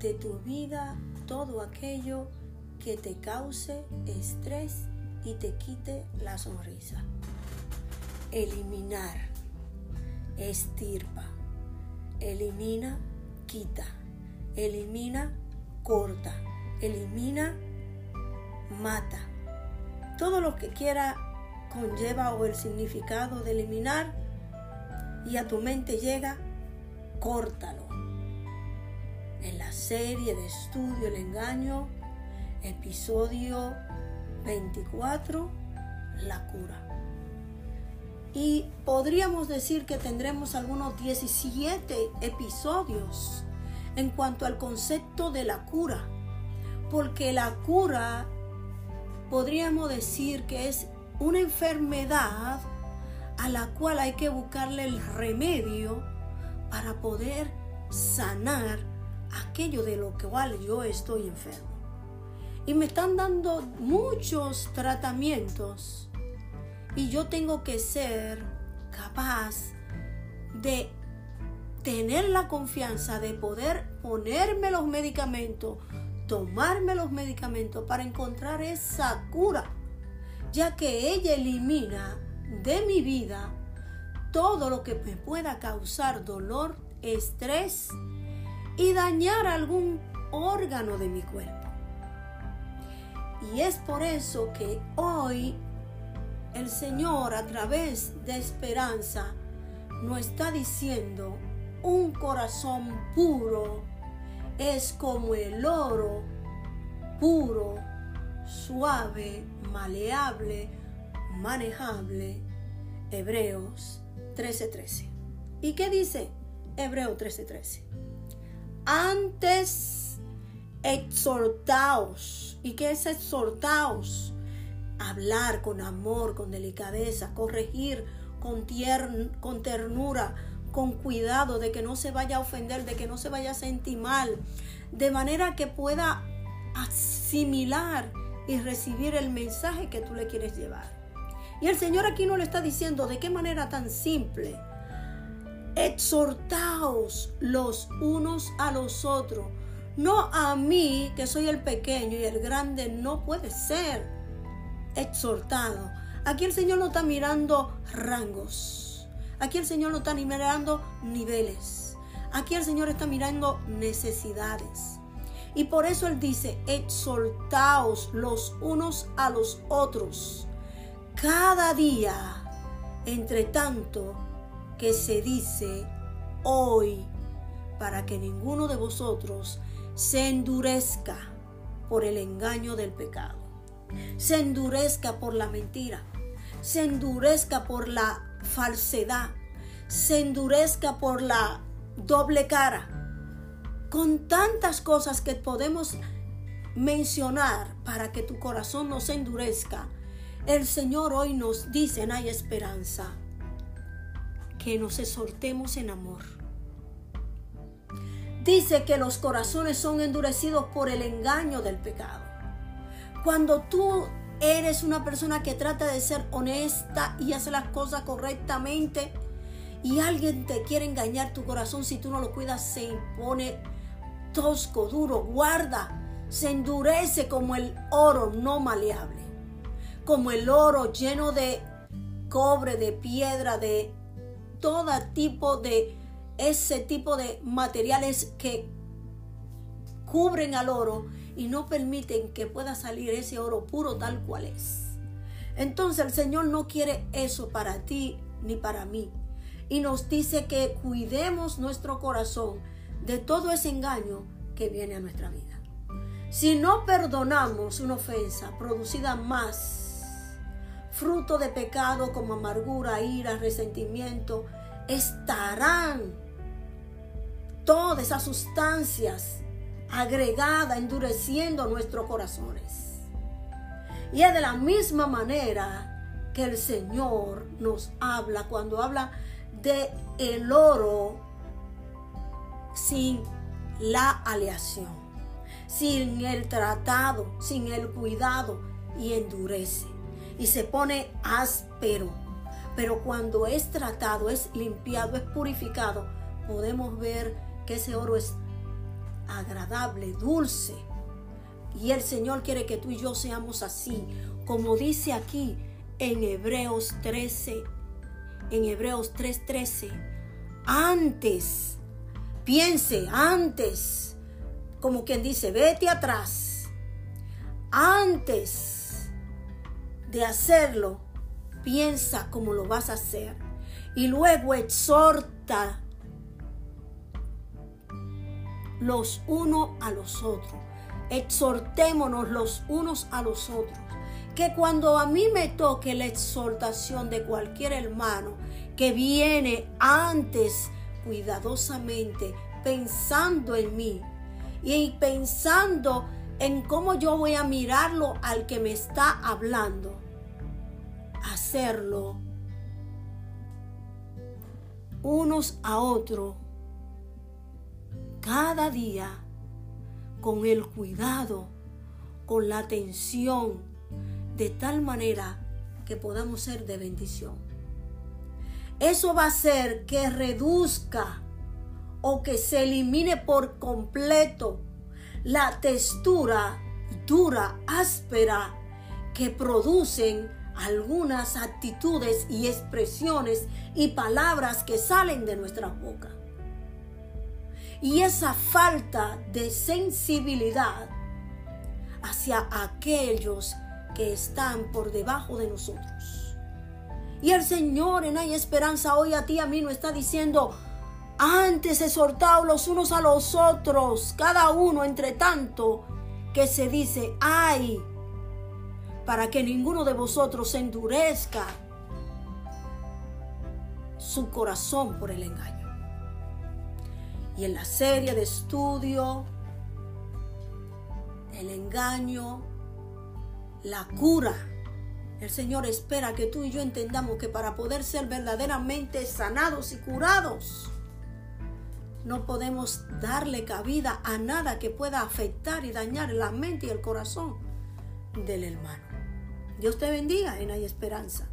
de tu vida todo aquello que te cause estrés y te quite la sonrisa. Eliminar, estirpa, elimina, quita, elimina, corta, elimina, mata. Todo lo que quiera conlleva o el significado de eliminar y a tu mente llega, córtalo en la serie de estudio El engaño, episodio 24, la cura. Y podríamos decir que tendremos algunos 17 episodios en cuanto al concepto de la cura, porque la cura podríamos decir que es una enfermedad a la cual hay que buscarle el remedio para poder sanar aquello de lo cual yo estoy enfermo. Y me están dando muchos tratamientos y yo tengo que ser capaz de tener la confianza de poder ponerme los medicamentos, tomarme los medicamentos para encontrar esa cura, ya que ella elimina de mi vida todo lo que me pueda causar dolor, estrés y dañar algún órgano de mi cuerpo. Y es por eso que hoy el Señor a través de esperanza nos está diciendo, un corazón puro es como el oro puro, suave, maleable, manejable. Hebreos 13:13. ¿Y qué dice Hebreo 13:13? Antes exhortaos. ¿Y qué es exhortaos? Hablar con amor, con delicadeza, corregir con, con ternura, con cuidado de que no se vaya a ofender, de que no se vaya a sentir mal, de manera que pueda asimilar y recibir el mensaje que tú le quieres llevar. Y el Señor aquí no le está diciendo de qué manera tan simple exhortaos los unos a los otros. No a mí, que soy el pequeño y el grande, no puede ser exhortado. Aquí el Señor no está mirando rangos. Aquí el Señor no está mirando niveles. Aquí el Señor está mirando necesidades. Y por eso Él dice, exhortaos los unos a los otros. Cada día, entre tanto, que se dice hoy para que ninguno de vosotros se endurezca por el engaño del pecado, se endurezca por la mentira, se endurezca por la falsedad, se endurezca por la doble cara, con tantas cosas que podemos mencionar para que tu corazón no se endurezca. El Señor hoy nos dice, no hay esperanza que nos exhortemos en amor. Dice que los corazones son endurecidos por el engaño del pecado. Cuando tú eres una persona que trata de ser honesta y hace las cosas correctamente y alguien te quiere engañar tu corazón, si tú no lo cuidas, se pone tosco, duro, guarda, se endurece como el oro no maleable, como el oro lleno de cobre, de piedra, de todo tipo de ese tipo de materiales que cubren al oro y no permiten que pueda salir ese oro puro tal cual es. Entonces el Señor no quiere eso para ti ni para mí. Y nos dice que cuidemos nuestro corazón de todo ese engaño que viene a nuestra vida. Si no perdonamos una ofensa producida más fruto de pecado como amargura, ira, resentimiento, estarán todas esas sustancias agregada, endureciendo nuestros corazones. Y es de la misma manera que el Señor nos habla cuando habla de el oro sin la aleación, sin el tratado, sin el cuidado y endurece y se pone áspero. Pero cuando es tratado, es limpiado, es purificado, podemos ver que ese oro es agradable, dulce. Y el Señor quiere que tú y yo seamos así, como dice aquí en Hebreos 13, en Hebreos 3:13. Antes, piense, antes, como quien dice, vete atrás. Antes de hacerlo, piensa cómo lo vas a hacer. Y luego exhorta los unos a los otros. Exhortémonos los unos a los otros. Que cuando a mí me toque la exhortación de cualquier hermano que viene antes cuidadosamente pensando en mí y pensando en cómo yo voy a mirarlo al que me está hablando, hacerlo unos a otros cada día con el cuidado, con la atención, de tal manera que podamos ser de bendición. Eso va a hacer que reduzca o que se elimine por completo la textura dura, áspera que producen algunas actitudes y expresiones y palabras que salen de nuestra boca. Y esa falta de sensibilidad hacia aquellos que están por debajo de nosotros. Y el Señor en Hay Esperanza hoy a ti a mí nos está diciendo, antes exhortaos los unos a los otros, cada uno entre tanto que se dice, ay, para que ninguno de vosotros endurezca su corazón por el engaño y en la serie de estudio, el engaño, la cura. El Señor espera que tú y yo entendamos que para poder ser verdaderamente sanados y curados, no podemos darle cabida a nada que pueda afectar y dañar la mente y el corazón del hermano. Dios te bendiga en Hay Esperanza.